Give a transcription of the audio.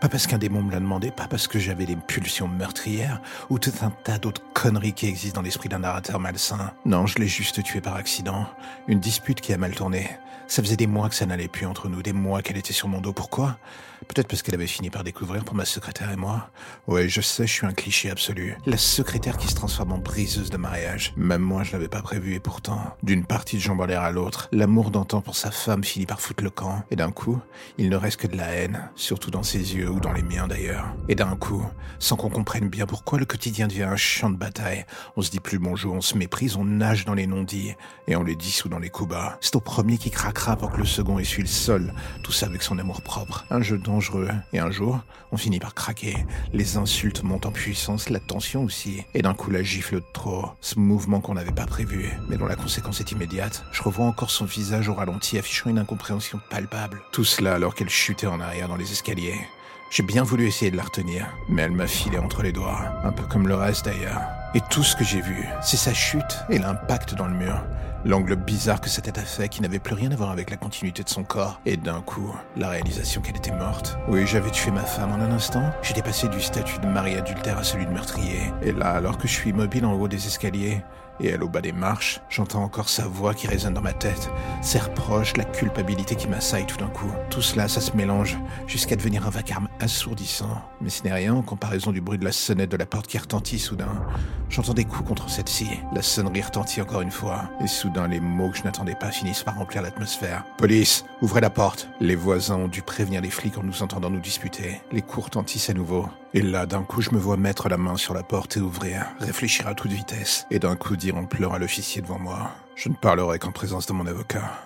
Pas parce qu'un démon me l'a demandé, pas parce que j'avais des pulsions meurtrières, ou tout un tas d'autres conneries qui existent dans l'esprit d'un narrateur malsain. Non, je l'ai juste tué par accident. Une dispute qui a mal tourné. Ça faisait des mois que ça n'allait plus entre nous, des mois qu'elle était sur mon dos. Pourquoi? Peut-être parce qu'elle avait fini par découvrir pour ma secrétaire et moi. Ouais, je sais, je suis un cliché absolu. La secrétaire qui se transforme en briseuse de mariage. Même moi, je l'avais pas prévu et pourtant, d'une partie de jambes en à l'autre, l'amour d'antan pour sa femme finit par foutre le camp. Et d'un coup, il ne reste que de la haine, surtout dans ses ou dans les miens d'ailleurs. Et d'un coup, sans qu'on comprenne bien pourquoi le quotidien devient un champ de bataille, on se dit plus bonjour, on se méprise, on nage dans les non-dits et on les dissout dans les coups bas. C'est au premier qui craquera pour que le second essuie le sol, tout ça avec son amour propre. Un jeu dangereux. Et un jour, on finit par craquer. Les insultes montent en puissance, la tension aussi. Et d'un coup, la gifle de trop. Ce mouvement qu'on n'avait pas prévu, mais dont la conséquence est immédiate. Je revois encore son visage au ralenti, affichant une incompréhension palpable. Tout cela alors qu'elle chutait en arrière dans les escaliers. J'ai bien voulu essayer de la retenir, mais elle m'a filé entre les doigts, un peu comme le reste d'ailleurs. Et tout ce que j'ai vu, c'est sa chute et l'impact dans le mur. L'angle bizarre que cet état fait qui n'avait plus rien à voir avec la continuité de son corps. Et d'un coup, la réalisation qu'elle était morte. Oui, j'avais tué ma femme en un instant. J'étais passé du statut de mari adultère à celui de meurtrier. Et là, alors que je suis immobile en haut des escaliers, et elle au bas des marches, j'entends encore sa voix qui résonne dans ma tête, ses reproches, la culpabilité qui m'assaille tout d'un coup. Tout cela, ça se mélange jusqu'à devenir un vacarme assourdissant. Mais ce n'est rien en comparaison du bruit de la sonnette de la porte qui retentit soudain. J'entends des coups contre celle-ci. La sonnerie retentit encore une fois. Et soudain, les mots que je n'attendais pas finissent par remplir l'atmosphère. Police, ouvrez la porte. Les voisins ont dû prévenir les flics en nous entendant nous disputer. Les coups retentissent à nouveau. Et là, d'un coup, je me vois mettre la main sur la porte et ouvrir, réfléchir à toute vitesse. Et d'un coup, dire en pleurant à l'officier devant moi. Je ne parlerai qu'en présence de mon avocat.